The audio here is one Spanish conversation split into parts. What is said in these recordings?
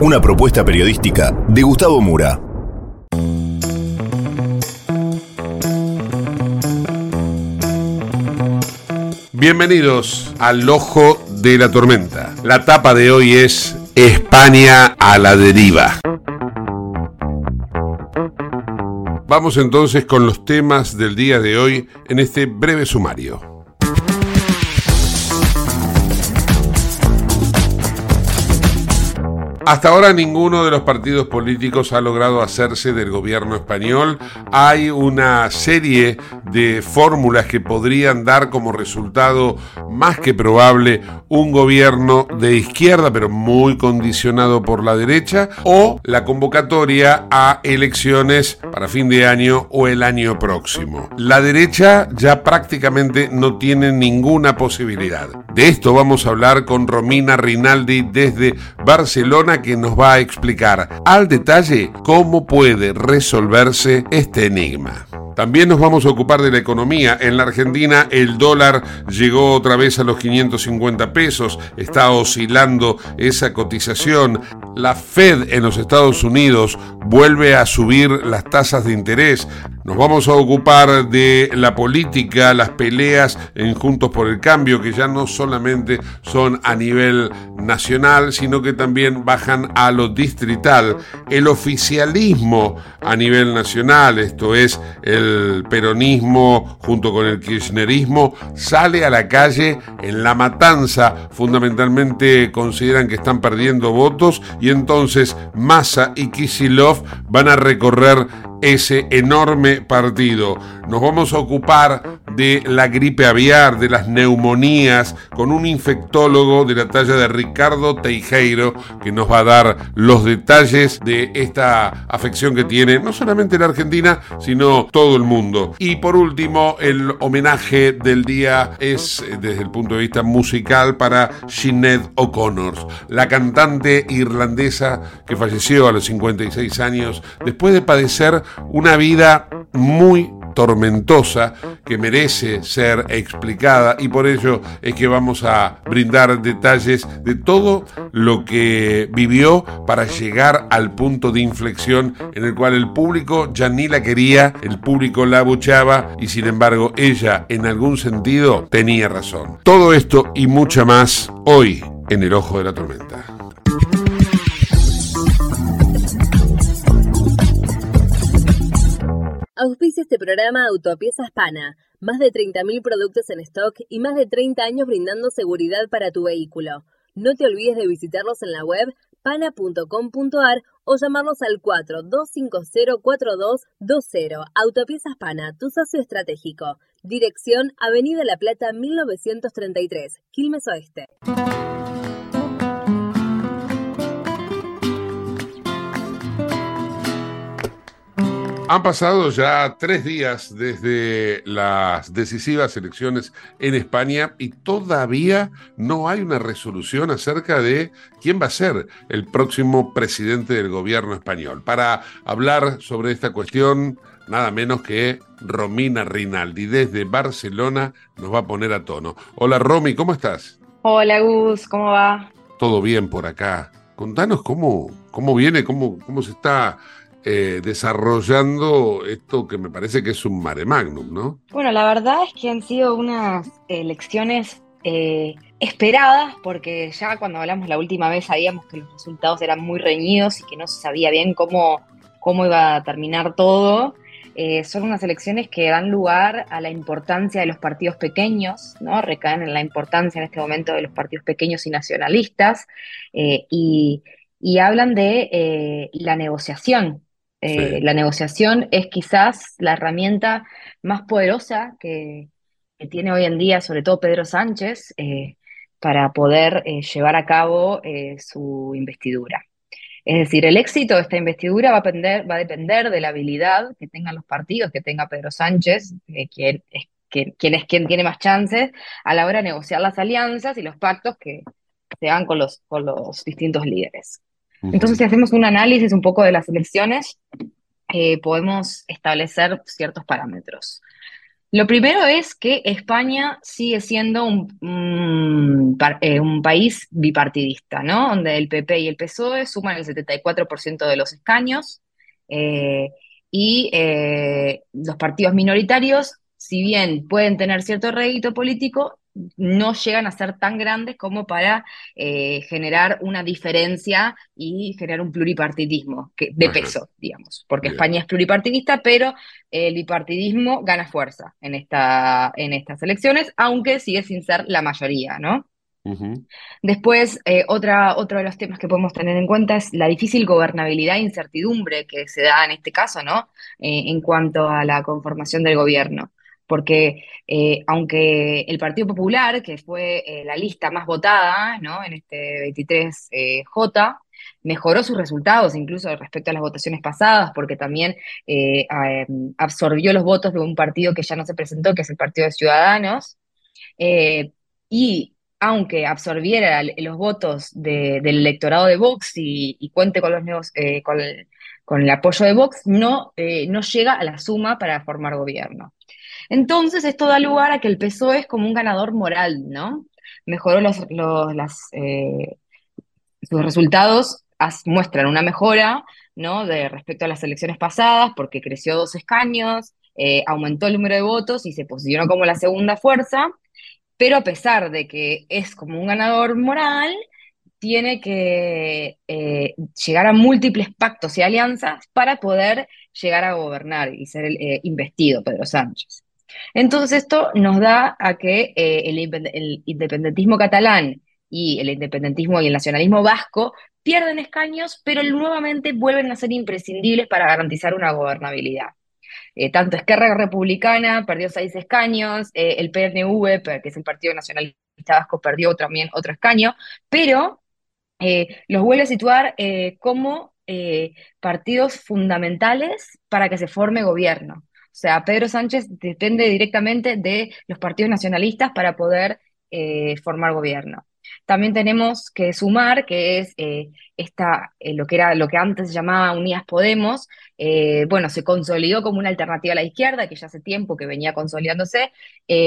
Una propuesta periodística de Gustavo Mura. Bienvenidos al Ojo de la Tormenta. La tapa de hoy es España a la deriva. Vamos entonces con los temas del día de hoy en este breve sumario. Hasta ahora ninguno de los partidos políticos ha logrado hacerse del gobierno español. Hay una serie de fórmulas que podrían dar como resultado más que probable un gobierno de izquierda, pero muy condicionado por la derecha, o la convocatoria a elecciones para fin de año o el año próximo. La derecha ya prácticamente no tiene ninguna posibilidad. De esto vamos a hablar con Romina Rinaldi desde Barcelona que nos va a explicar al detalle cómo puede resolverse este enigma. También nos vamos a ocupar de la economía. En la Argentina el dólar llegó otra vez a los 550 pesos, está oscilando esa cotización. La Fed en los Estados Unidos vuelve a subir las tasas de interés. Nos vamos a ocupar de la política, las peleas en Juntos por el Cambio, que ya no solamente son a nivel nacional, sino que también bajan a lo distrital. El oficialismo a nivel nacional, esto es el peronismo junto con el kirchnerismo, sale a la calle en la matanza. Fundamentalmente consideran que están perdiendo votos y entonces Massa y Kisilov van a recorrer ese enorme partido. Nos vamos a ocupar de la gripe aviar, de las neumonías, con un infectólogo de la talla de Ricardo Teijeiro, que nos va a dar los detalles de esta afección que tiene no solamente la Argentina, sino todo el mundo. Y por último, el homenaje del día es, desde el punto de vista musical, para Sinead O'Connor, la cantante irlandesa que falleció a los 56 años después de padecer una vida muy tormentosa que merece ser explicada y por ello es que vamos a brindar detalles de todo lo que vivió para llegar al punto de inflexión en el cual el público ya ni la quería, el público la abuchaba y sin embargo ella en algún sentido tenía razón. Todo esto y mucha más hoy en el ojo de la tormenta. Auspicia este programa Autopiezas Pana. Más de 30.000 productos en stock y más de 30 años brindando seguridad para tu vehículo. No te olvides de visitarlos en la web pana.com.ar o llamarlos al 42504220. Autopiezas Pana, tu socio estratégico. Dirección Avenida La Plata 1933, Quilmes Oeste. Han pasado ya tres días desde las decisivas elecciones en España y todavía no hay una resolución acerca de quién va a ser el próximo presidente del gobierno español. Para hablar sobre esta cuestión, nada menos que Romina Rinaldi desde Barcelona nos va a poner a tono. Hola Romy, ¿cómo estás? Hola Gus, ¿cómo va? Todo bien por acá. Contanos cómo, cómo viene, cómo, cómo se está eh, desarrollando esto que me parece que es un mare magnum, ¿no? Bueno, la verdad es que han sido unas elecciones eh, esperadas, porque ya cuando hablamos la última vez sabíamos que los resultados eran muy reñidos y que no se sabía bien cómo, cómo iba a terminar todo. Eh, son unas elecciones que dan lugar a la importancia de los partidos pequeños, ¿no? Recaen en la importancia en este momento de los partidos pequeños y nacionalistas, y, y, hablan de la negociación, eh, la negociación es quizás la herramienta más poderosa que, tiene hoy en día, sobre todo Pedro Sánchez, eh, para poder eh, llevar a cabo su investidura. Es decir, el éxito de esta investidura va a, depender, de la habilidad que tengan los partidos, que tenga Pedro Sánchez, quien, es, quien es quien tiene más chances a la hora de negociar las alianzas y los pactos que se los, con los distintos líderes. Entonces, si hacemos un análisis un poco de las elecciones, eh, podemos establecer ciertos parámetros. Lo primero es que España sigue siendo un, eh, país bipartidista, ¿no? Donde el PP y el PSOE suman el 74% de los escaños eh, y los partidos minoritarios, si bien pueden tener cierto rédito político, no llegan a ser tan grandes como para eh, generar una diferencia y generar un pluripartidismo de peso, digamos, porque España es pluripartidista, pero el bipartidismo gana fuerza en, esta, en estas elecciones, aunque sigue sin ser la mayoría, ¿no? Después, eh, otra, otro de los temas que podemos tener en cuenta es la difícil gobernabilidad e incertidumbre que se da en este caso, ¿no? Eh, en cuanto a la conformación del gobierno porque eh, aunque el Partido Popular, que fue eh, la lista más votada en este 23J, eh, mejoró sus resultados incluso respecto a las votaciones pasadas, porque también absorbió los votos de un partido que ya no se presentó, que es el Partido de Ciudadanos, y aunque absorbiera los votos del electorado de Vox y, cuente con, los con, el, apoyo de Vox, no, no llega a la suma para formar gobierno. Entonces, esto da lugar a que el PSOE es como un ganador moral, ¿no? Mejoró los, las, eh, sus resultados, muestran una mejora, ¿no? De respecto a las elecciones pasadas, porque creció dos escaños, eh, aumentó el número de votos y se posicionó como la segunda fuerza, pero a pesar de que es como un ganador moral, tiene que eh, llegar a múltiples pactos y alianzas para poder llegar a gobernar y ser investido Pedro Sánchez. Entonces esto nos da a que eh, el, independentismo catalán y el independentismo y el nacionalismo vasco pierden escaños, pero nuevamente vuelven a ser imprescindibles para garantizar una gobernabilidad. Eh, tanto Esquerra Republicana perdió seis escaños, eh, el PNV, que es el Partido Nacionalista Vasco, perdió también otro escaño, pero los vuelve a situar como partidos fundamentales para que se forme gobierno. O sea, Pedro Sánchez depende directamente de los partidos nacionalistas para poder eh, formar gobierno. También tenemos que sumar que es eh, esta, eh, lo que era lo que antes se llamaba Unidas Podemos, bueno, se consolidó como una alternativa a la izquierda, que ya hace tiempo que venía consolidándose,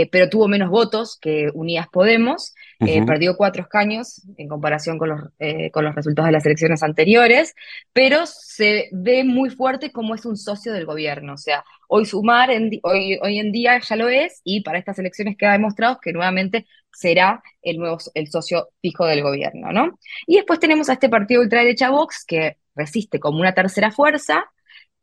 pero tuvo menos votos que Unidas Podemos, perdió cuatro escaños en comparación con los, con los resultados de las elecciones anteriores, pero se ve muy fuerte como es un socio del gobierno, o sea, hoy sumar, hoy, hoy en día ya lo es, y para estas elecciones queda demostrado que nuevamente será el nuevo el socio fijo del gobierno, ¿no? Y después tenemos a este partido ultraderecha Vox que resiste como una tercera fuerza,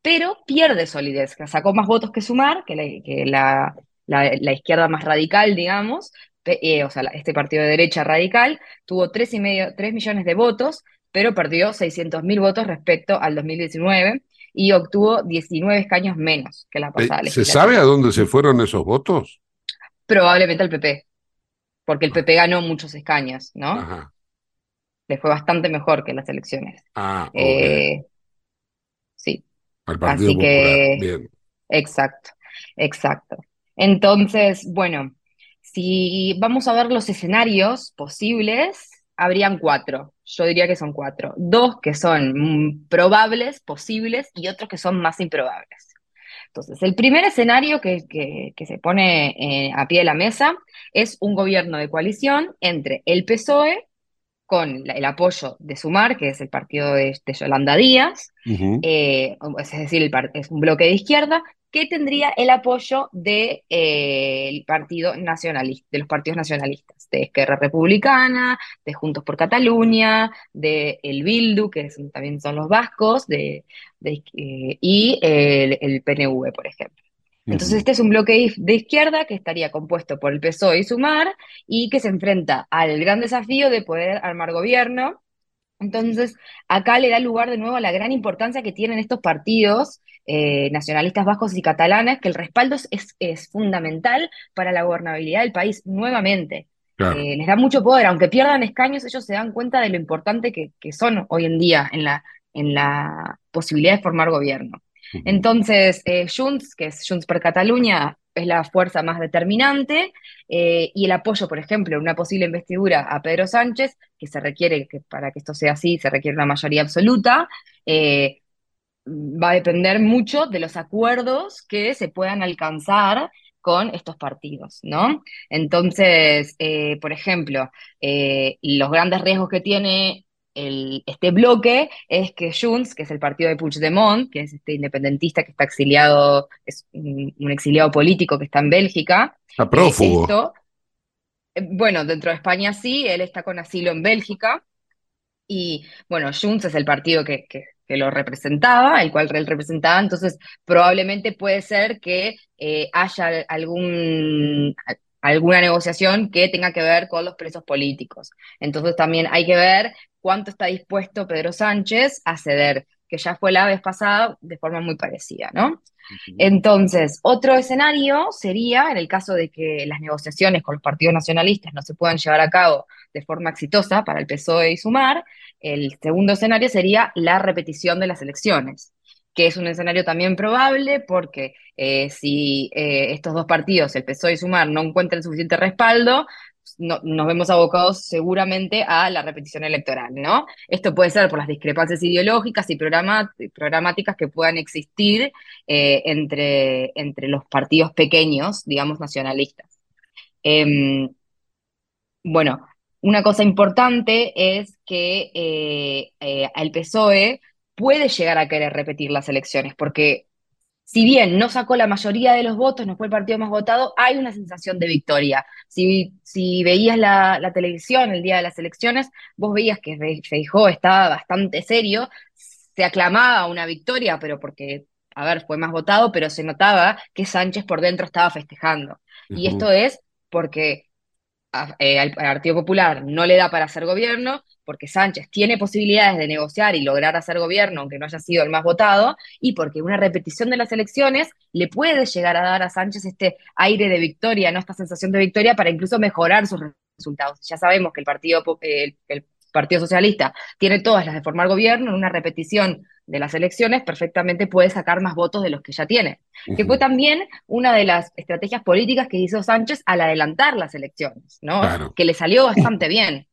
pero pierde solidez, que sacó más votos que Sumar, que la, la, izquierda más radical, digamos, eh, o sea, este partido de derecha radical, tuvo 3, y medio, 3 millones de votos, pero perdió 600.000 votos respecto al 2019 y obtuvo 19 escaños menos que la pasada ¿Se sabe a dónde se fueron esos votos? Probablemente al PP porque el PP ganó muchos escaños, ¿no? Ajá. Le fue bastante mejor que las elecciones. Ah, eh, sí. Al Partido Así Popular. que, Bien. exacto, exacto. Entonces, bueno, si vamos a ver los escenarios posibles, habrían cuatro. Yo diría que son cuatro. Dos que son mm, probables, posibles, y otros que son más improbables. Entonces, el primer escenario que, se pone eh, a pie de la mesa es un gobierno de coalición entre el PSOE con el apoyo de Sumar, que es el partido de, de Yolanda Díaz, eh, es decir, el es un bloque de izquierda que tendría el apoyo de, eh, el partido nacionalista, de los partidos nacionalistas, de Esquerra Republicana, de Juntos por Cataluña, de el Bildu, que también son los vascos, de, de, eh, y el, el PNV, por ejemplo. Entonces, este es un bloque de izquierda que estaría compuesto por el PSOE y Sumar y que se enfrenta al gran desafío de poder armar gobierno. Entonces, acá le da lugar de nuevo a la gran importancia que tienen estos partidos eh, nacionalistas vascos y catalanes, que el respaldo es, es- es fundamental para la gobernabilidad del país nuevamente. Claro. Eh, les da mucho poder, aunque pierdan escaños, ellos se dan cuenta de lo importante que, que son hoy en día en la, en la posibilidad de formar gobierno. Entonces, eh, Junts, que es Junts per Catalunya, es la fuerza más determinante, eh, y el apoyo, por ejemplo, en una posible investidura a Pedro Sánchez, que se requiere, que para que esto sea así, se requiere una mayoría absoluta, eh, va a depender mucho de los acuerdos que se puedan alcanzar con estos partidos, ¿no? Entonces, por ejemplo, los grandes riesgos que tiene el- este bloque es que Junts, que es el partido de Puigdemont, que es este independentista que está exiliado, es un, un exiliado político que está en Bélgica, Está eh, prófugo. esto, eh, bueno, dentro de España sí, él está con asilo en Bélgica, y bueno, Junts es el partido que, que- que lo representaba, el cual él representaba, entonces probablemente puede ser que eh, haya algún, alguna negociación que tenga que ver con los presos políticos. Entonces también hay que ver cuánto está dispuesto Pedro Sánchez a ceder, que ya fue la vez pasada de forma muy parecida, ¿no? Entonces, otro escenario sería, en el caso de que las negociaciones con los partidos nacionalistas no se puedan llevar a cabo de forma exitosa para el PSOE y Sumar, el segundo escenario sería la repetición de las elecciones, que es un escenario también probable porque eh, si eh, estos dos partidos, el PSOE y Sumar, no encuentran suficiente respaldo, no- nos vemos abocados seguramente a la repetición electoral, ¿no? Esto puede ser por las discrepancias ideológicas y programáticas que puedan existir eh, entre, entre los partidos pequeños, digamos, nacionalistas. Em, bueno, una cosa importante es que eh, eh, el PSOE puede llegar a querer repetir las elecciones, porque si bien no sacó la mayoría de los votos, no fue el partido más votado, hay una sensación de victoria. Si, si veías la, la televisión el día de las elecciones, vos veías que Fe- Feijóo estaba bastante serio, se aclamaba una victoria, pero porque, a ver, fue más votado, pero se notaba que Sánchez por dentro estaba festejando. Y esto es porque eh, al, Partido Popular no le da para hacer gobierno, porque Sánchez tiene posibilidades de negociar y lograr hacer gobierno, aunque no haya sido el más votado, y porque una repetición de las elecciones le puede llegar a dar a Sánchez este aire de victoria, ¿no? Esta sensación de victoria para incluso mejorar sus resultados. Ya sabemos que el Partido, el Partido Socialista tiene todas las de formar gobierno, en una repetición de las elecciones perfectamente puede sacar más votos de los que ya tiene que fue también una de las estrategias políticas que hizo Sánchez al adelantar las elecciones, ¿no? Claro. Que le salió bastante bien.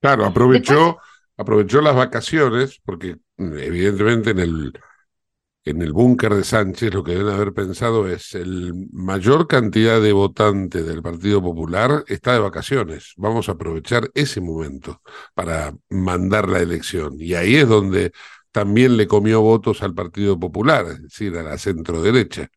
Claro, aprovechó, aprovechó las vacaciones, porque mm, evidentemente en el, en el búnker de Sánchez lo que deben haber pensado es el mayor cantidad de votantes del Partido Popular está de vacaciones. Vamos a aprovechar ese momento para mandar la elección. Y ahí es donde también le comió votos al Partido Popular, es decir, a la centro derecha.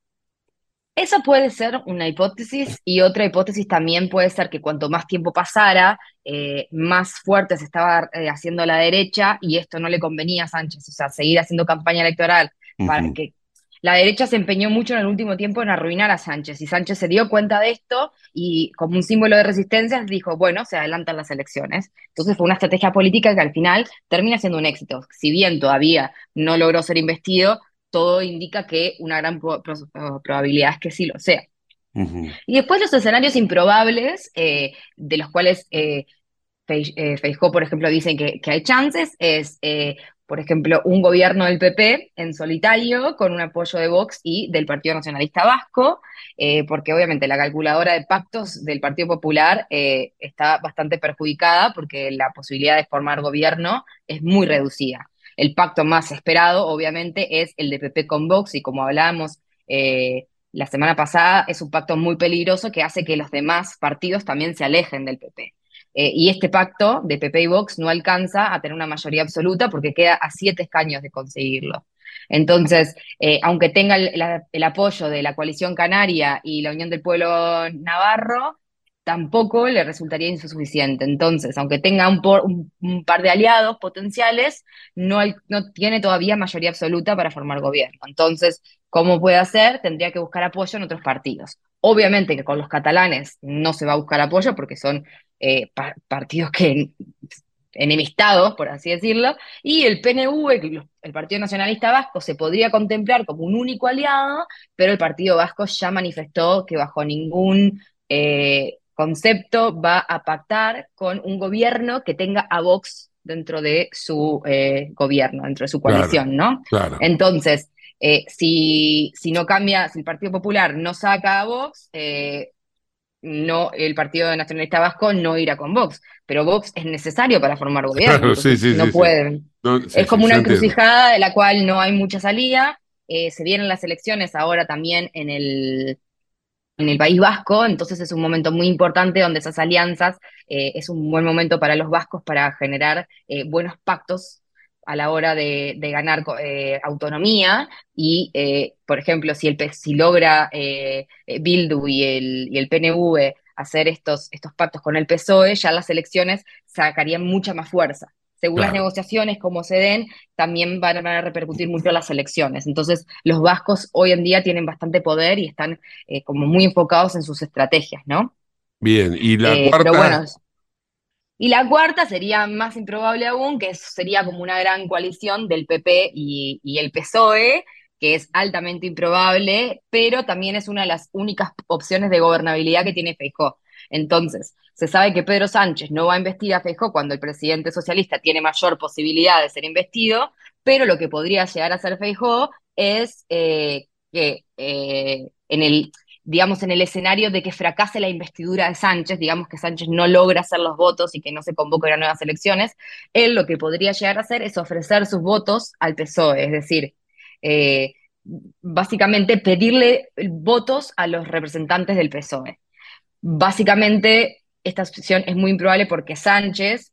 Esa puede ser una hipótesis y otra hipótesis también puede ser que cuanto más tiempo pasara, eh, más fuerte se estaba eh, haciendo la derecha y esto no le convenía a Sánchez, o sea, seguir haciendo campaña electoral para que la derecha se empeñó mucho en el último tiempo en arruinar a Sánchez y Sánchez se dio cuenta de esto y como un símbolo de resistencia dijo, bueno, se adelantan las elecciones. Entonces fue una estrategia política que al final termina siendo un éxito. Si bien todavía no logró ser investido, todo indica que una gran pro- pro- probabilidad es que sí lo sea. Y después los escenarios improbables, eh, de los cuales eh, eh, Feijóo, por ejemplo, dicen que, que hay chances, es eh, por ejemplo, un gobierno del PP en solitario con un apoyo de Vox y del Partido Nacionalista Vasco, eh, porque obviamente la calculadora de pactos del Partido Popular eh, está bastante perjudicada porque la posibilidad de formar gobierno es muy reducida. El pacto más esperado, obviamente, es el de PP con Vox y como hablábamos eh, la semana pasada, es un pacto muy peligroso que hace que los demás partidos también se alejen del PP. Eh, y este pacto de PP y Vox no alcanza a tener una mayoría absoluta porque queda a siete escaños de conseguirlo. Entonces, eh, aunque tenga el, apoyo de la coalición canaria y la Unión del Pueblo Navarro, tampoco le resultaría insuficiente. Entonces, aunque tenga un, par de aliados potenciales, no, no tiene todavía mayoría absoluta para formar gobierno. Entonces, ¿cómo puede hacer? Tendría que buscar apoyo en otros partidos. Obviamente que con los catalanes no se va a buscar apoyo porque son eh, partidos que enemistados, por así decirlo, y el PNV, el Partido Nacionalista Vasco, se podría contemplar como un único aliado, pero el Partido Vasco ya manifestó que bajo ningún eh, concepto va a pactar con un gobierno que tenga a Vox dentro de su eh, gobierno, dentro de su coalición, ¿no? Entonces, si, si no cambia, si el Partido Popular no saca a Vox, no, el Partido Nacionalista Vasco no irá con Vox, pero Vox es necesario para formar gobierno. no pueden. es como una encrucijada de la cual no hay mucha salida. Eh, se vienen las elecciones ahora también en el, en el País Vasco, entonces es un momento muy importante donde esas alianzas eh, es un buen momento para los vascos para generar eh, buenos pactos a la hora de, ganar eh, autonomía y, eh, por ejemplo, si, el, si logra eh, Bildu y el, y el PNV hacer estos, estos pactos con el PSOE, ya las elecciones sacarían mucha más fuerza. Según las negociaciones, como se den, también van a repercutir mucho las elecciones. Entonces, los vascos hoy en día tienen bastante poder y están como muy enfocados en sus estrategias, ¿no? Bien, y la cuarta... Y la cuarta sería más improbable aún, que sería como una gran coalición del PP y, el PSOE, que es altamente improbable, pero también es una de las únicas opciones de gobernabilidad que tiene Feijó. Entonces, se sabe que Pedro Sánchez no va a investir a Feijó cuando el presidente socialista tiene mayor posibilidad de ser investido, pero lo que podría llegar a hacer Feijó es eh, que eh, en el digamos, en el escenario de que fracase la investidura de Sánchez, digamos que Sánchez no logra hacer los votos y que no se convoque a nuevas elecciones, él lo que podría llegar a hacer es ofrecer sus votos al PSOE, es decir, eh, básicamente pedirle votos a los representantes del PSOE. Básicamente, esta opción es muy improbable porque Sánchez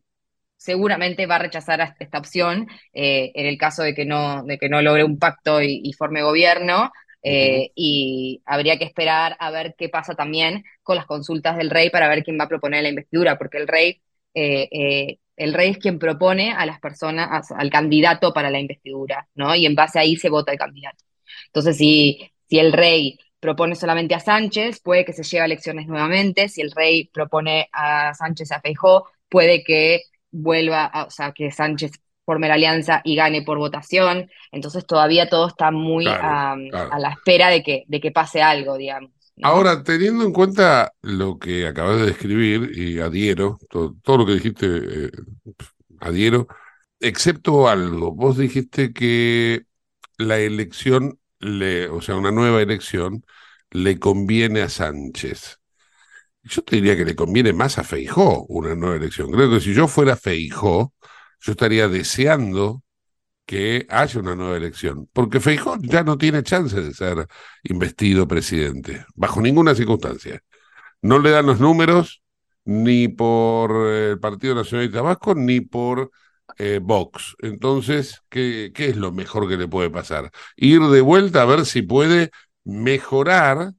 seguramente va a rechazar esta opción eh, en el caso de que no, de que no logre un pacto y forme gobierno, eh, y habría que esperar a ver qué pasa también con las consultas del rey para ver quién va a proponer la investidura, porque el rey, eh, eh, el rey es quien propone a las personas, al candidato para la investidura, ¿no? Y en base a ahí se vota el candidato. Entonces, si, si el rey propone solamente a Sánchez, puede que se lleve a elecciones nuevamente. Si el rey propone a Sánchez a Feijó, puede que vuelva, a, o sea, que Sánchez forme la alianza y gane por votación. Entonces todavía todo está muy a, la espera de que, de que pase algo, digamos. Ahora, teniendo en cuenta lo que acabas de describir, y adhiero, todo, lo que dijiste, eh, adhiero, excepto algo, vos dijiste que la elección, le, o sea, una nueva elección, le conviene a Sánchez. Yo te diría que le conviene más a Feijó una nueva elección. Creo que si yo fuera Feijó, yo estaría deseando que haya una nueva elección, porque Feijó ya no tiene chance de ser investido presidente, bajo ninguna circunstancia. No le dan los números ni por el Partido Nacionalista Vasco ni por eh, Vox. Entonces, ¿qué, ¿qué es lo mejor que le puede pasar? Ir de vuelta a ver si puede mejorar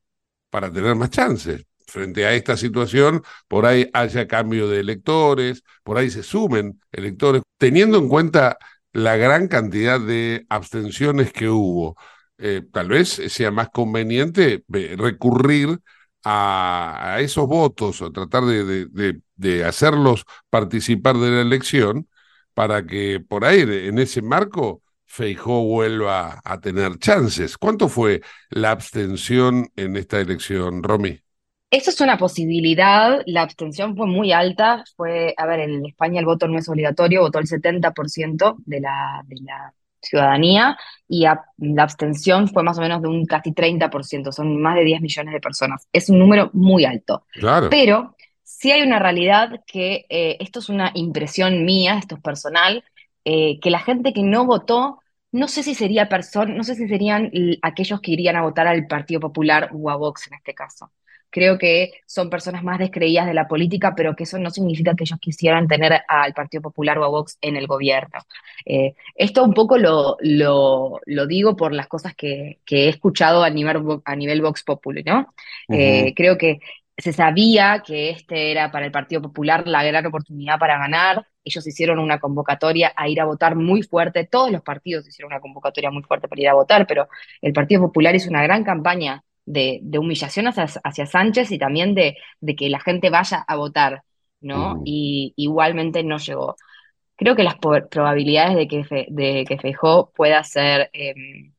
para tener más chances frente a esta situación, por ahí haya cambio de electores, por ahí se sumen electores, teniendo en cuenta la gran cantidad de abstenciones que hubo. Eh, tal vez sea más conveniente eh, recurrir a, esos votos o tratar de, hacerlos participar de la elección para que por ahí, en ese marco, Feijó vuelva a tener chances. ¿Cuánto fue la abstención en esta elección, Romy? Eso es una posibilidad. La abstención fue muy alta. Fue, a ver, en España el voto no es obligatorio, votó el 70% de la, de la ciudadanía y la abstención fue más o menos de un casi 30%, son más de 10 millones de personas. Es un número muy alto. Claro. Pero sí hay una realidad que eh, esto es una impresión mía, esto es personal, eh, que la gente que no votó, no sé si sería no sé si serían aquellos que irían a votar al Partido Popular o a Vox en este caso creo que son personas más descreídas de la política, pero que eso no significa que ellos quisieran tener al Partido Popular o a Vox en el gobierno. Eh, esto un poco lo, lo, digo por las cosas que, he escuchado a nivel, a nivel Vox Populi, ¿no? Eh, creo que se sabía que este era para el Partido Popular la gran oportunidad para ganar. Ellos hicieron una convocatoria a ir a votar muy fuerte. Todos los partidos hicieron una convocatoria muy fuerte para ir a votar, pero el Partido Popular hizo una gran campaña de, humillación hacia, Sánchez y también de, que la gente vaya a votar, ¿no? Y igualmente no llegó. Creo que las probabilidades de que, de que Feijó pueda ser em,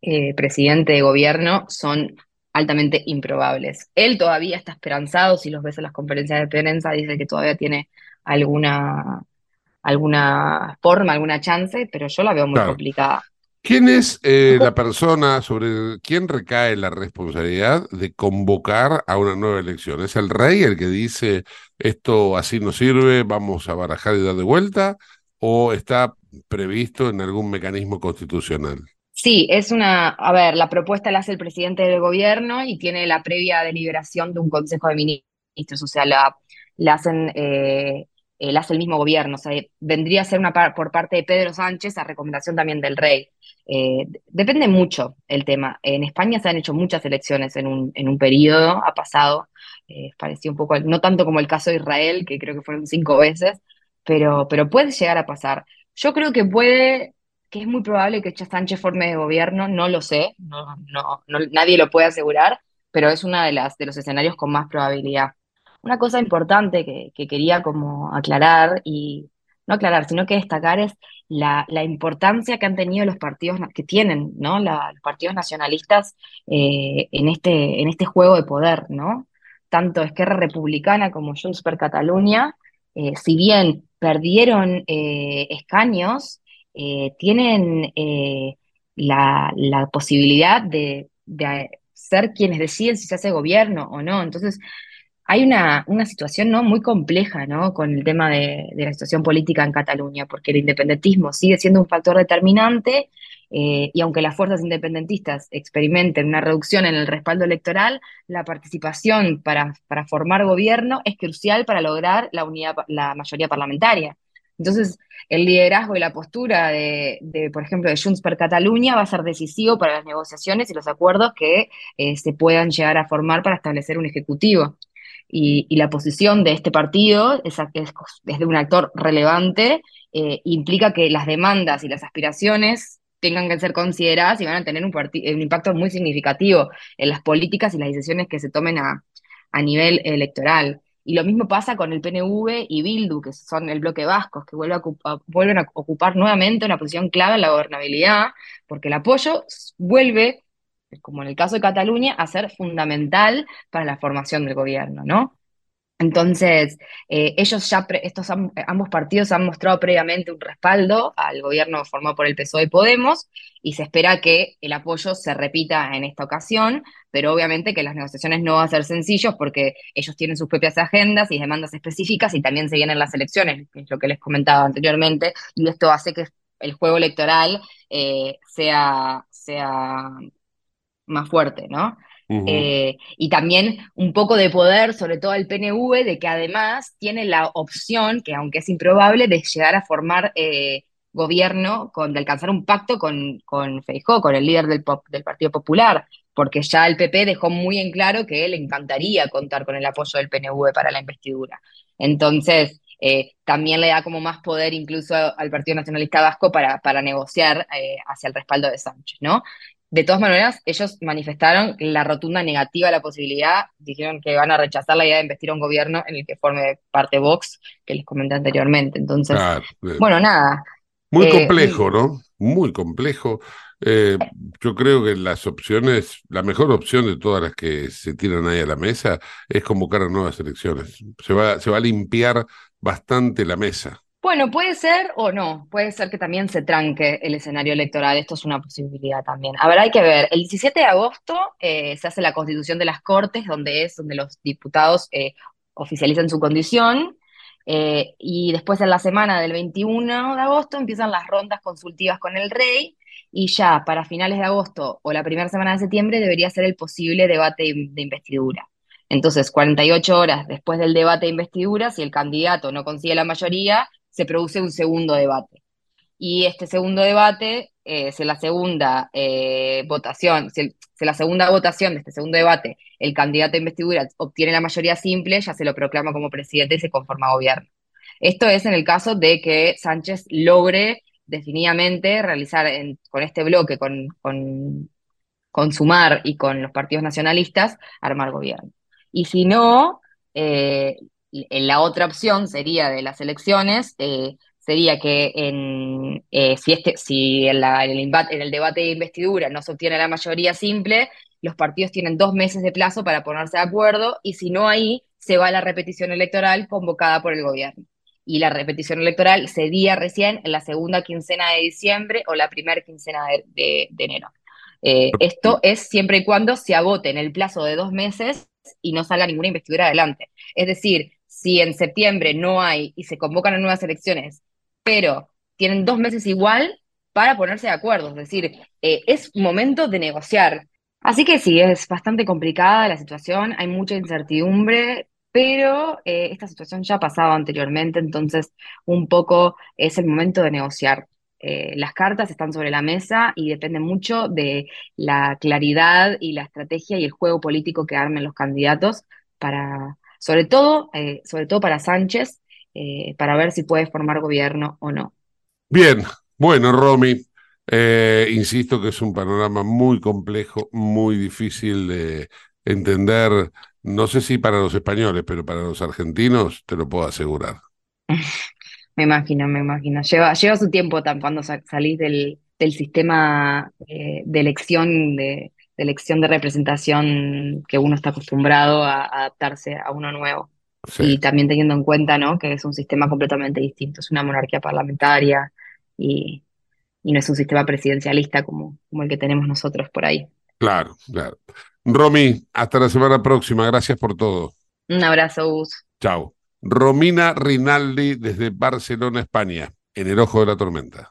eh, presidente de gobierno son altamente improbables. Él todavía está esperanzado, si los ves en las conferencias de prensa, dice que todavía tiene alguna, alguna forma, alguna chance, pero yo la veo muy complicada. ¿Quién es eh, la persona sobre quién recae la responsabilidad de convocar a una nueva elección? ¿Es el rey el que dice esto así no sirve, vamos a barajar y dar de vuelta? ¿O está previsto en algún mecanismo constitucional? Sí, es una, a ver, la propuesta la hace el presidente del gobierno y tiene la previa deliberación de un consejo de ministros, o sea, la, la hacen eh, la hace el mismo gobierno. O sea, vendría a ser una por parte de Pedro Sánchez a recomendación también del rey. Eh, depende mucho el tema. En España se han hecho muchas elecciones en un, en un periodo, ha pasado, eh, parecía un poco, no tanto como el caso de Israel, que creo que fueron cinco veces, pero, pero puede llegar a pasar. Yo creo que puede, que es muy probable que Sánchez forme de gobierno, no lo sé, no, no, nadie lo puede asegurar, pero es uno de, las, de los escenarios con más probabilidad. Una cosa importante que, quería como aclarar y no aclarar, sino que destacar es la, importancia que han tenido los partidos, que tienen, ¿no? los partidos nacionalistas eh, en, este, en este juego de poder, ¿no? Tanto Esquerra Republicana como Junts per Catalunya, eh, si bien perdieron eh, escaños, tienen la, posibilidad de, de ser quienes deciden si se hace gobierno o no. Entonces, hay una, una situación ¿no? muy compleja ¿no? con el tema de, la situación política en Cataluña, porque el independentismo sigue siendo un factor determinante eh, y aunque las fuerzas independentistas experimenten una reducción en el respaldo electoral, la participación para, para formar gobierno es crucial para lograr la, unidad, la mayoría parlamentaria. Entonces, el liderazgo y la postura de, por ejemplo, de Junts per Catalunya va a ser decisivo para las negociaciones y los acuerdos que eh, se puedan llegar a formar para establecer un ejecutivo y, la posición de este partido es, de un actor relevante, eh, implica que las demandas y las aspiraciones tengan que ser consideradas y van a tener un, un, impacto muy significativo en las políticas y las decisiones que se tomen a, a nivel electoral. Y lo mismo pasa con el PNV y Bildu, que son el bloque vasco, que vuelve vuelven a ocupar nuevamente una posición clave en la gobernabilidad, porque el apoyo vuelve como en el caso de Cataluña, a ser fundamental para la formación del gobierno, ¿no? Entonces, eh, ellos ya, estos ambos partidos han mostrado previamente un respaldo al gobierno formado por el PSOE y Podemos, y se espera que el apoyo se repita en esta ocasión, pero obviamente que las negociaciones no van a ser sencillos porque ellos tienen sus propias agendas y demandas específicas y también se vienen las elecciones, que es lo que les comentaba anteriormente, y esto hace que el juego electoral eh, sea, sea más fuerte, ¿no? Eh, y también un poco de poder, sobre todo el PNV, de que además tiene la opción, que aunque es improbable, de llegar a formar eh, gobierno, con, de alcanzar un pacto con, con Feijó, con el líder del, del Partido Popular, porque ya el PP dejó muy en claro que él encantaría contar con el apoyo del PNV para la investidura. Entonces, eh, también le da como más poder incluso al Partido Nacionalista Vasco para, para negociar hacia el respaldo de Sánchez, ¿no? De todas maneras, ellos manifestaron la rotunda negativa a la posibilidad, dijeron que van a rechazar la idea de investir a un gobierno en el que forme parte Vox, que les comenté anteriormente. Entonces, bueno, nada. Muy eh, complejo, ¿no? Muy complejo. Eh, yo creo que las opciones, la mejor opción de todas las que se tiran ahí a la mesa es convocar a nuevas elecciones. Se va, se va a limpiar bastante la mesa. Bueno, puede ser o no, puede ser que también se tranque el escenario electoral, esto es una posibilidad también. A ver, hay que ver, el 17 de agosto eh, se hace la constitución de las Cortes, donde es donde los diputados eh, oficializan su condición, eh, y después en la semana del 21 de agosto empiezan las rondas consultivas con el rey, y ya para finales de agosto o la primera semana de septiembre debería ser el posible debate de investidura. Entonces, 48 horas después del debate de investidura, si el candidato no consigue la mayoría, se produce un segundo debate. Y este segundo debate, eh, si la segunda eh, votación, si, la segunda votación de este segundo debate, el candidato a investidura obtiene la mayoría simple, ya se lo proclama como presidente y se conforma gobierno. Esto es en el caso de que Sánchez logre definitivamente realizar con este bloque, con, con, Sumar y con los partidos nacionalistas, armar gobierno. Y si no, eh, la otra opción sería de las elecciones, eh, sería que en, eh, si, este, si en, el, debate de investidura no se obtiene la mayoría simple, los partidos tienen dos meses de plazo para ponerse de acuerdo y si no ahí se va a la repetición electoral convocada por el gobierno. Y la repetición electoral sería recién en la segunda quincena de diciembre o la primera quincena de, enero. Eh, esto es siempre y cuando se agote en el plazo de dos meses y no salga ninguna investidura adelante. Es decir, si en septiembre no hay y se convocan a nuevas elecciones, pero tienen dos meses igual para ponerse de acuerdo, es decir, eh, es momento de negociar. Así que sí, es bastante complicada la situación, hay mucha incertidumbre, pero eh, esta situación ya ha pasado anteriormente, entonces un poco es el momento de negociar. Eh, las cartas están sobre la mesa y depende mucho de la claridad y la estrategia y el juego político que armen los candidatos para, sobre todo, eh, sobre todo para Sánchez, eh, para ver si puede formar gobierno o no. Bien, bueno, Romy, eh, insisto que es un panorama muy complejo, muy difícil de entender, no sé si para los españoles, pero para los argentinos te lo puedo asegurar. me imagino, me imagino. Lleva, lleva su tiempo cuando salís del, del sistema de elección de elección de representación que uno está acostumbrado a, adaptarse a uno nuevo. Y también teniendo en cuenta ¿no? que es un sistema completamente distinto, es una monarquía parlamentaria y, no es un sistema presidencialista como, como el que tenemos nosotros por ahí. Claro, claro. Romy, hasta la semana próxima. Gracias por todo. Un abrazo, Gus. Chao. Romina Rinaldi desde Barcelona, España, en el ojo de la tormenta.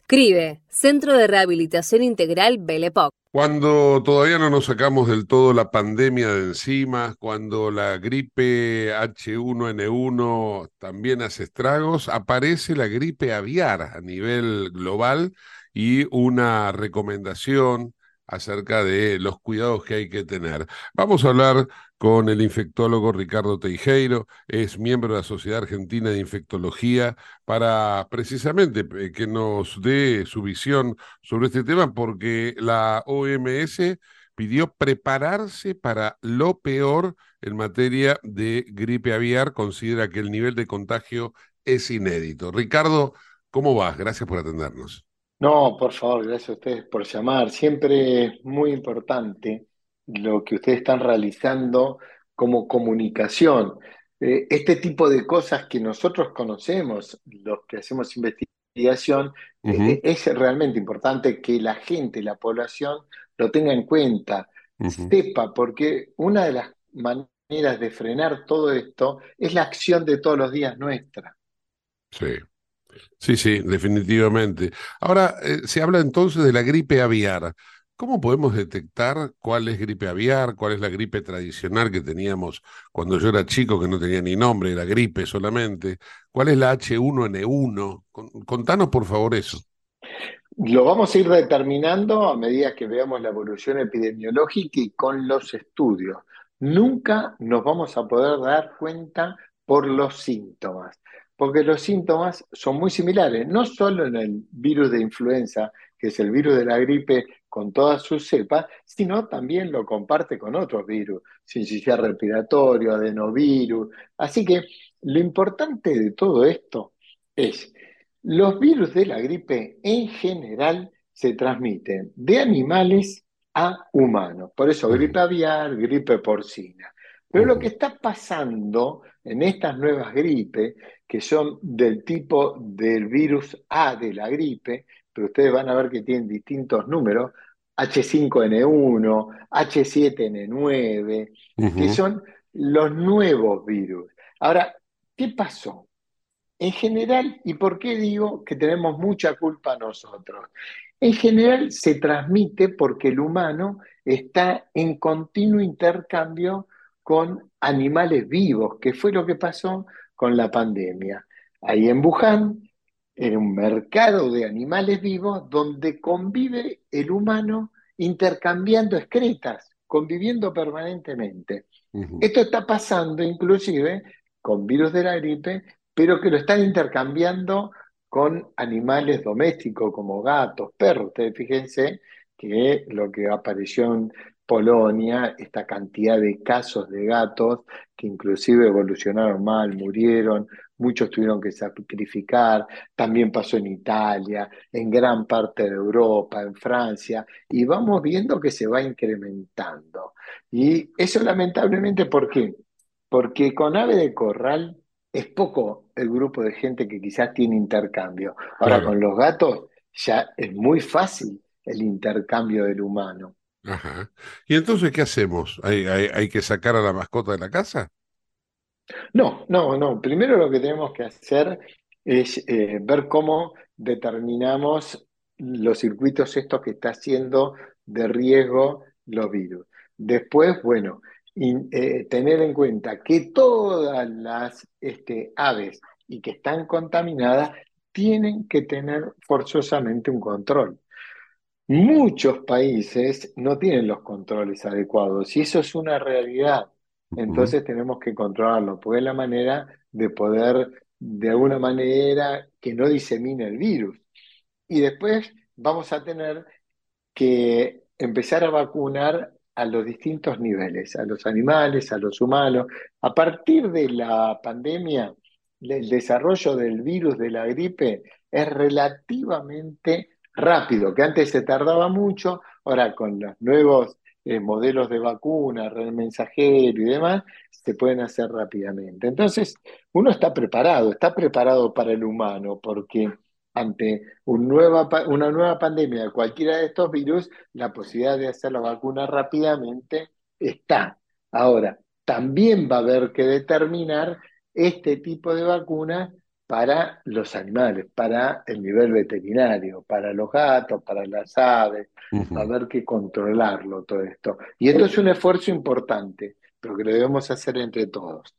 CRIBE, Centro de Rehabilitación Integral Belepoc. Cuando todavía no nos sacamos del todo la pandemia de encima, cuando la gripe H1N1 también hace estragos, aparece la gripe aviar a nivel global y una recomendación acerca de los cuidados que hay que tener. Vamos a hablar con el infectólogo Ricardo Teijeiro, es miembro de la Sociedad Argentina de Infectología, para precisamente eh, que nos dé su visión sobre este tema, porque la OMS pidió prepararse para lo peor en materia de gripe aviar, considera que el nivel de contagio es inédito. Ricardo, ¿cómo vas? Gracias por atendernos. No, por favor, gracias a ustedes por llamar. Siempre es muy importante lo que ustedes están realizando como comunicación. Eh, este tipo de cosas que nosotros conocemos, los que hacemos investigación, eh, es realmente importante que la gente, la población, lo tenga en cuenta, sepa, porque una de las maneras de frenar todo esto es la acción de todos los días nuestra. Sí. Sí, sí, definitivamente. Ahora, eh, se habla entonces de la gripe aviar. ¿Cómo podemos detectar cuál es gripe aviar, cuál es la gripe tradicional que teníamos cuando yo era chico, que no tenía ni nombre, era gripe solamente? ¿Cuál es la H1N1? Contanos por favor eso. Lo vamos a ir determinando a medida que veamos la evolución epidemiológica y con los estudios. Nunca nos vamos a poder dar cuenta por los síntomas porque los síntomas son muy similares, no solo en el virus de influenza, que es el virus de la gripe con todas sus cepas, sino también lo comparte con otros virus, sincicial respiratorio, adenovirus. Así que lo importante de todo esto es, los virus de la gripe en general se transmiten de animales a humanos. Por eso gripe aviar, gripe porcina. Pero lo que está pasando en estas nuevas gripes, que son del tipo del virus A de la gripe, pero ustedes van a ver que tienen distintos números, H5N1, H7N9, que son los nuevos virus. Ahora, ¿qué pasó? En general, ¿y por qué digo que tenemos mucha culpa nosotros? En general se transmite porque el humano está en continuo intercambio con animales vivos, que fue lo que pasó con la pandemia. Ahí en Wuhan, en un mercado de animales vivos donde convive el humano intercambiando excretas, conviviendo permanentemente. Esto está pasando inclusive con virus de la gripe, pero que lo están intercambiando con animales domésticos como gatos, perros. Ustedes fíjense que lo que apareció en Polonia, esta cantidad de casos de gatos que inclusive evolucionaron mal, murieron, muchos tuvieron que sacrificar, también pasó en Italia, en gran parte de Europa, en Francia, y vamos viendo que se va incrementando. Y eso lamentablemente, ¿por qué? Porque con ave de corral es poco el grupo de gente que quizás tiene intercambio. Ahora con los gatos ya es muy fácil el intercambio del humano. Ajá. ¿Y entonces qué hacemos? ¿Hay, que sacar a la mascota de la casa? No, no, no. Primero lo que tenemos que hacer es eh, ver cómo determinamos los circuitos estos que está haciendo de riesgo los virus. Después, bueno, eh, tener en cuenta que todas las este, aves y que están contaminadas tienen que tener forzosamente un control. Muchos países no tienen los controles adecuados y eso es una realidad. Entonces tenemos que controlarlo, porque es la manera de poder, de alguna manera, que no disemine el virus. Y después vamos a tener que empezar a vacunar a los distintos niveles, a los animales, a los humanos. A partir de la pandemia, el desarrollo del virus de la gripe es relativamente rápido, que antes se tardaba mucho, ahora con los nuevos eh, modelos de vacuna, red mensajero y demás, se pueden hacer rápidamente. Entonces, uno está preparado, está preparado para el humano, porque ante nueva, una nueva pandemia de cualquiera de estos virus, la posibilidad de hacer la vacuna rápidamente está. Ahora, también va a haber que determinar este tipo de vacuna para los animales, para el nivel veterinario, para los gatos, para las aves, a haber que controlarlo todo esto. Y esto es un esfuerzo importante, pero que lo debemos hacer entre todos.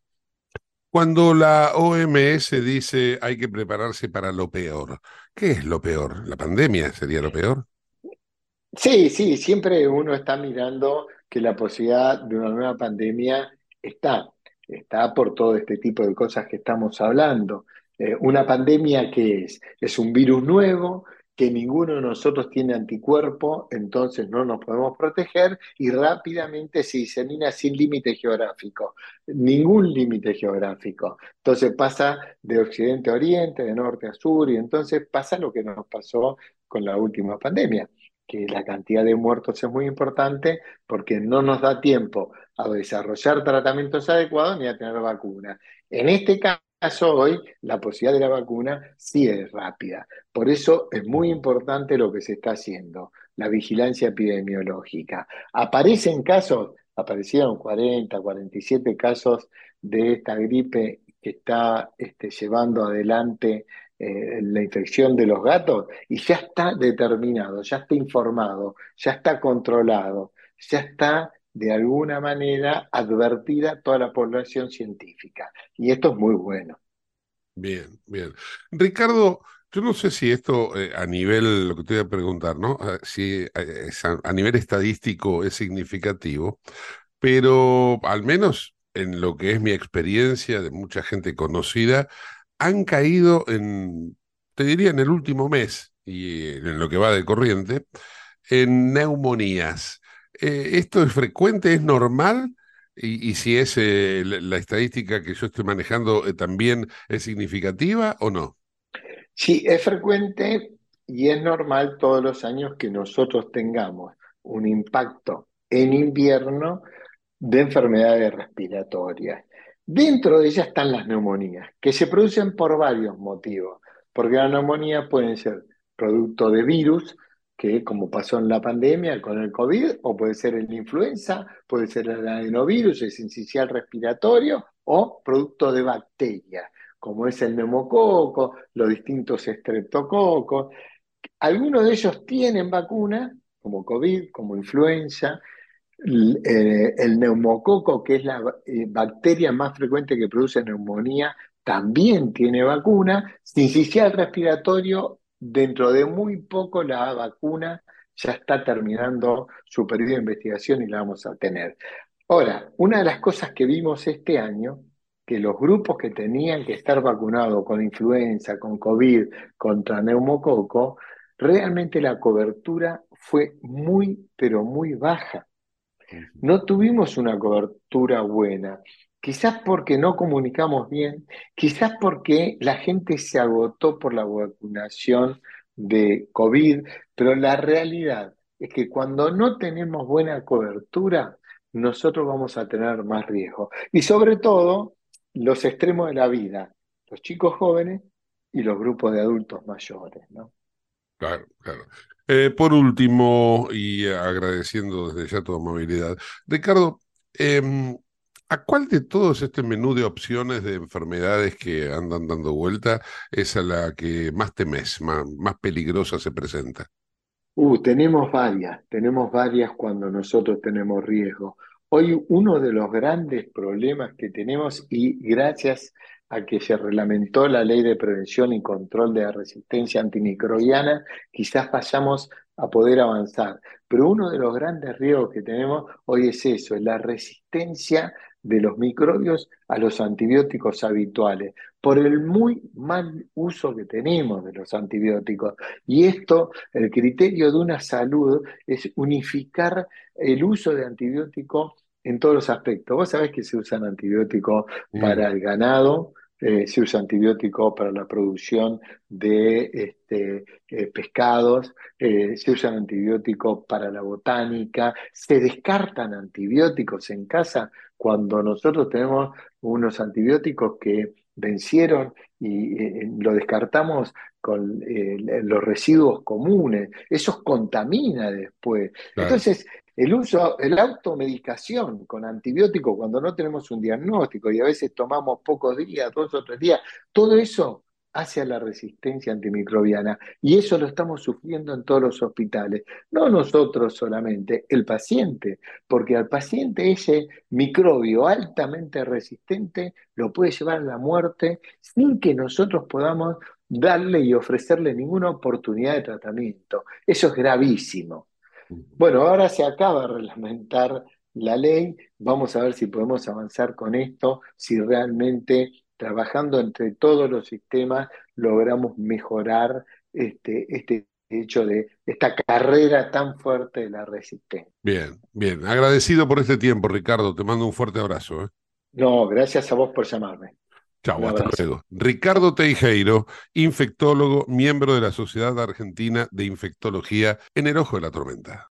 Cuando la OMS dice hay que prepararse para lo peor, ¿qué es lo peor? ¿La pandemia sería lo peor? Sí, sí, siempre uno está mirando que la posibilidad de una nueva pandemia está, está por todo este tipo de cosas que estamos hablando. Eh, una pandemia que es, es un virus nuevo, que ninguno de nosotros tiene anticuerpo, entonces no nos podemos proteger y rápidamente se disemina sin límite geográfico, ningún límite geográfico. Entonces pasa de occidente a oriente, de norte a sur, y entonces pasa lo que nos pasó con la última pandemia, que la cantidad de muertos es muy importante porque no nos da tiempo a desarrollar tratamientos adecuados ni a tener vacuna. En este caso, hoy, la posibilidad de la vacuna sí es rápida. Por eso es muy importante lo que se está haciendo, la vigilancia epidemiológica. Aparecen casos, aparecieron 40, 47 casos de esta gripe que está este, llevando adelante eh, la infección de los gatos y ya está determinado, ya está informado, ya está controlado, ya está de alguna manera advertida toda la población científica. Y esto es muy bueno. Bien, bien. Ricardo, yo no sé si esto eh, a nivel, lo que te voy a preguntar, ¿no? Ah, si eh, a, nivel estadístico es significativo, pero al menos en lo que es mi experiencia de mucha gente conocida, han caído en, te diría, en el último mes y en lo que va de corriente, en neumonías. Eh, ¿Esto es frecuente, es normal? Y, si es eh, la, estadística que yo estoy manejando eh, también es significativa o no? Sí, es frecuente y es normal todos los años que nosotros tengamos un impacto en invierno de enfermedades respiratorias. Dentro de ellas están las neumonías, que se producen por varios motivos, porque la neumonía pueden ser producto de virus, que como pasó en la pandemia con el COVID, o puede ser en la influenza, puede ser el adenovirus, el sincicial respiratorio, o producto de bacterias, como es el neumococo, los distintos estreptococos. Algunos de ellos tienen vacuna, como COVID, como influenza, eh, el neumococo, que es la eh, bacteria más frecuente que produce neumonía, también tiene vacuna. Sincicial respiratorio, dentro de muy poco la vacuna ya está terminando su periodo de investigación y la vamos a tener. Ahora, una de las cosas que vimos este año, que los grupos que tenían que estar vacunados con influenza, con COVID, contra neumococo, realmente la cobertura fue muy, pero muy baja. No tuvimos una cobertura buena, quizás porque no comunicamos bien, quizás porque la gente se agotó por la vacunación de COVID, pero la realidad es que cuando no tenemos buena cobertura, nosotros vamos a tener más riesgo. Y sobre todo, los extremos de la vida, los chicos jóvenes y los grupos de adultos mayores, ¿no? Claro, claro. Eh, por último, y agradeciendo desde ya tu amabilidad, Ricardo, em, ¿a cuál de todos este menú de opciones de enfermedades que andan dando vuelta es a la que más temes, más, peligrosa se presenta? Uh, tenemos varias, tenemos varias cuando nosotros tenemos riesgo. Hoy uno de los grandes problemas que tenemos, y gracias a que se reglamentó la ley de prevención y control de la resistencia antimicrobiana, quizás vayamos a poder avanzar. Pero uno de los grandes riesgos que tenemos hoy es eso, es la resistencia de los microbios a los antibióticos habituales, por el muy mal uso que tenemos de los antibióticos. Y esto, el criterio de una salud es unificar el uso de antibióticos en todos los aspectos. Vos sabés que se usan antibióticos para el ganado, eh, se usa antibiótico para la producción de este, eh, pescados, eh, se usan antibióticos para la botánica, se descartan antibióticos en casa cuando nosotros tenemos unos antibióticos que vencieron y lo descartamos con los residuos comunes, eso contamina después. Entonces, el uso, la automedicación con antibióticos cuando no tenemos un diagnóstico y a veces tomamos pocos días, dos o tres días, todo eso hace a la resistencia antimicrobiana y eso lo estamos sufriendo en todos los hospitales. No nosotros solamente, el paciente, porque al paciente ese microbio altamente resistente lo puede llevar a la muerte sin que nosotros podamos darle y ofrecerle ninguna oportunidad de tratamiento. Eso es gravísimo. Bueno, ahora se acaba de reglamentar la ley, vamos a ver si podemos avanzar con esto, si realmente trabajando entre todos los sistemas logramos mejorar este, este hecho de esta carrera tan fuerte de la resistencia. Bien, bien. Agradecido por este tiempo, Ricardo. Te mando un fuerte abrazo. ¿eh? No, gracias a vos por llamarme. Chau, hasta luego. Ricardo Teijeiro, infectólogo, miembro de la Sociedad Argentina de Infectología en el Ojo de la Tormenta.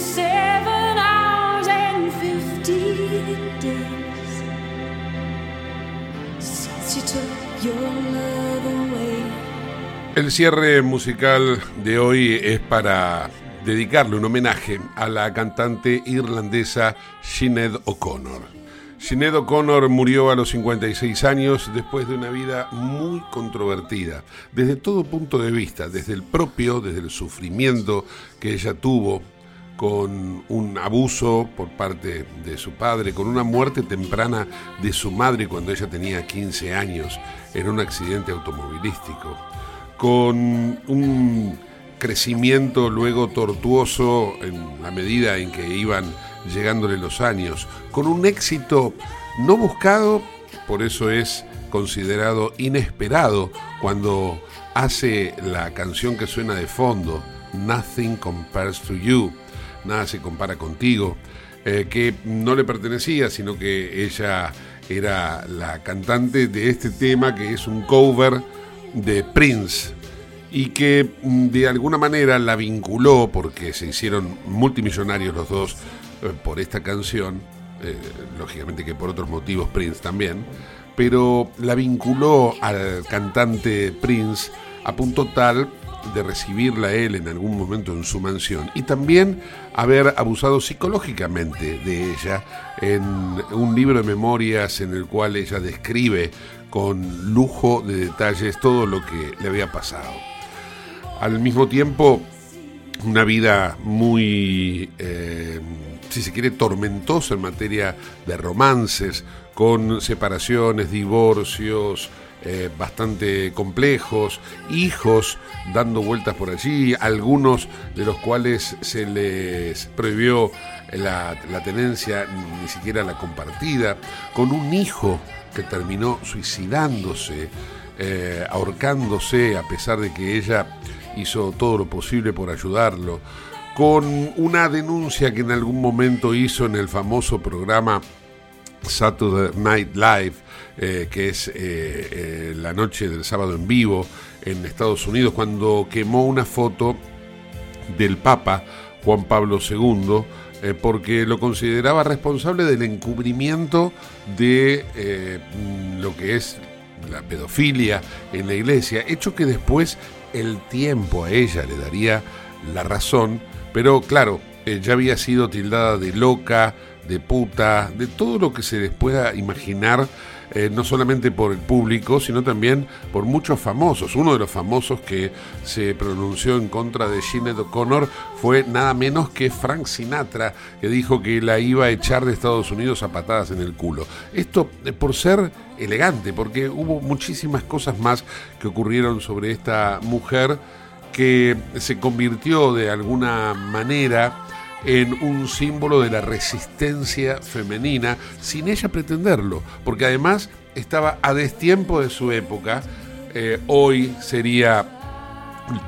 El cierre musical de hoy es para dedicarle un homenaje a la cantante irlandesa Sinead O'Connor. Sinead O'Connor murió a los 56 años después de una vida muy controvertida, desde todo punto de vista, desde el propio, desde el sufrimiento que ella tuvo con un abuso por parte de su padre, con una muerte temprana de su madre cuando ella tenía 15 años en un accidente automovilístico, con un crecimiento luego tortuoso en la medida en que iban llegándole los años, con un éxito no buscado, por eso es considerado inesperado cuando hace la canción que suena de fondo, Nothing Compares to You, Nada se compara contigo, eh, que no le pertenecía, sino que ella era la cantante de este tema que es un cover de Prince y que mm, de alguna manera la vinculó, porque se hicieron multimillonarios los dos eh, por esta canción, eh, lógicamente que por otros motivos Prince también, pero la vinculó al cantante Prince a punto tal de recibirla él en algún momento en su mansión y también haber abusado psicológicamente de ella en un libro de memorias en el cual ella describe con lujo de detalles todo lo que le había pasado. Al mismo tiempo, una vida muy, eh, si se quiere, tormentosa en materia de romances, con separaciones, divorcios, eh, bastante complejos, hijos dando vueltas por allí, algunos de los cuales se les prohibió la, la tenencia, ni siquiera la compartida, con un hijo que terminó suicidándose, eh, ahorcándose, a pesar de que ella hizo todo lo posible por ayudarlo, con una denuncia que en algún momento hizo en el famoso programa Saturday Night Live, eh, que es eh, la noche del sábado en vivo en Estados Unidos, cuando quemó una foto del Papa Juan Pablo II, eh, porque lo consideraba responsable del encubrimiento de eh, lo que es la pedofilia en la iglesia, hecho que después el tiempo a ella le daría la razón, pero claro, eh, ya había sido tildada de loca, de puta, de todo lo que se les pueda imaginar, eh, no solamente por el público, sino también por muchos famosos. Uno de los famosos que se pronunció en contra de Sinead O'Connor fue nada menos que Frank Sinatra, que dijo que la iba a echar de Estados Unidos a patadas en el culo. Esto eh, por ser elegante, porque hubo muchísimas cosas más que ocurrieron sobre esta mujer que se convirtió de alguna manera en un símbolo de la resistencia femenina sin ella pretenderlo, porque además estaba a destiempo de su época, eh, hoy sería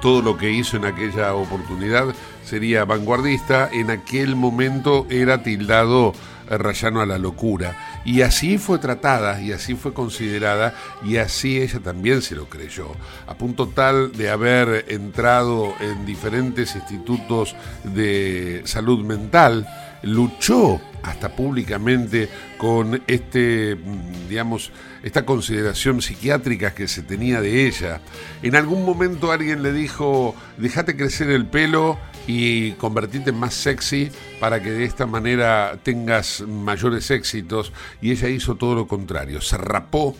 todo lo que hizo en aquella oportunidad sería vanguardista, en aquel momento era tildado eh, rayano a la locura. Y así fue tratada, y así fue considerada, y así ella también se lo creyó, a punto tal de haber entrado en diferentes institutos de salud mental, luchó hasta públicamente con este, mm, digamos, esta consideración psiquiátrica que se tenía de ella. En algún momento alguien le dijo, déjate crecer el pelo y convertirte en más sexy para que de esta manera tengas mayores éxitos. Y ella hizo todo lo contrario, se rapó.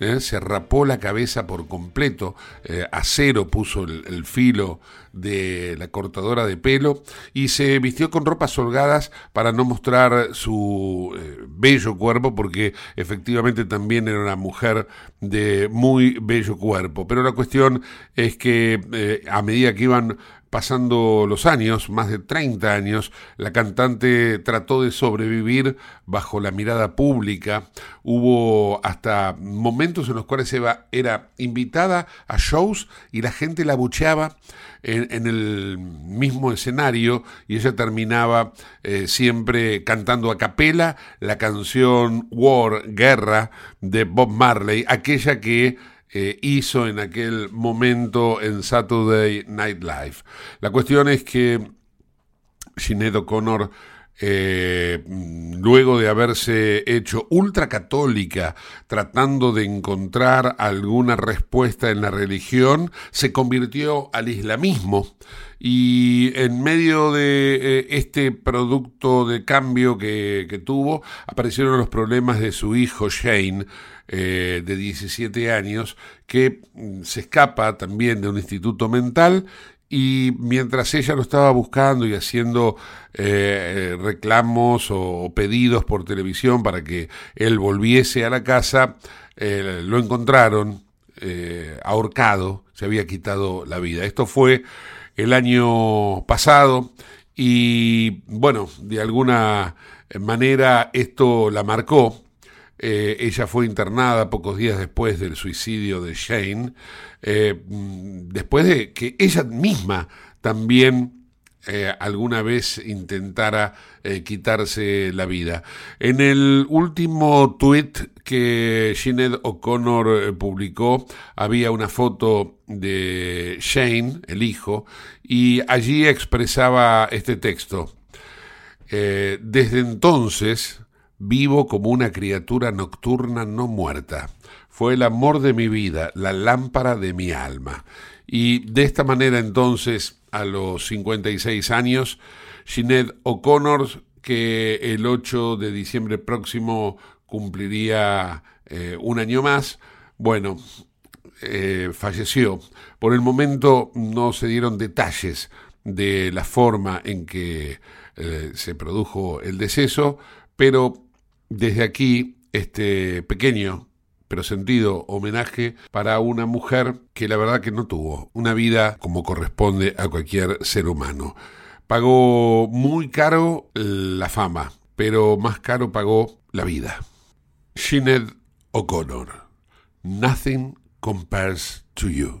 ¿eh? Se rapó la cabeza por completo, eh, a cero puso el, filo de la cortadora de pelo y se vistió con ropas holgadas para no mostrar su eh, bello cuerpo porque efectivamente también era una mujer de muy bello cuerpo. Pero la cuestión es que eh, a medida que iban pasando los años, más de 30 años, la cantante trató de sobrevivir bajo la mirada pública. Hubo hasta momentos en los cuales Eva era invitada a shows y la gente la bucheaba en, el mismo escenario y ella terminaba eh, siempre cantando a capela la canción War, Guerra de Bob Marley, aquella que eh, hizo en aquel momento en Saturday Night Live. La cuestión es que Sinead O'Connor, eh, luego de haberse hecho ultracatólica, tratando de encontrar alguna respuesta en la religión, se convirtió al islamismo. Y en medio de eh, este producto de cambio que, tuvo, aparecieron los problemas de su hijo Shane, eh, de 17 años que mm, se escapa también de un instituto mental y mientras ella lo estaba buscando y haciendo eh, reclamos o, pedidos por televisión para que él volviese a la casa, eh, lo encontraron ahorcado, se había quitado la vida. Esto fue el año pasado y bueno, de alguna manera esto la marcó eh, ella fue internada pocos días después del suicidio de Shane, eh, después de que ella misma también eh, alguna vez intentara quitarse la vida. En el último tweet que Sinead O'Connor publicó había una foto de Shane, el hijo, y allí expresaba este texto. desde entonces, vivo como una criatura nocturna no muerta. Fue el amor de mi vida, la lámpara de mi alma. Y de esta manera entonces, a los 56 años, Sinead O'Connor, que el 8 de diciembre próximo cumpliría eh, un año más, bueno, eh, falleció. Por el momento no se dieron detalles de la forma en que eh, se produjo el deceso, pero desde aquí, este pequeño pero sentido homenaje para una mujer que la verdad que no tuvo una vida como corresponde a cualquier ser humano. Pagó muy caro la fama, pero más caro pagó la vida. Sinead O'Connor. Nothing compares to you.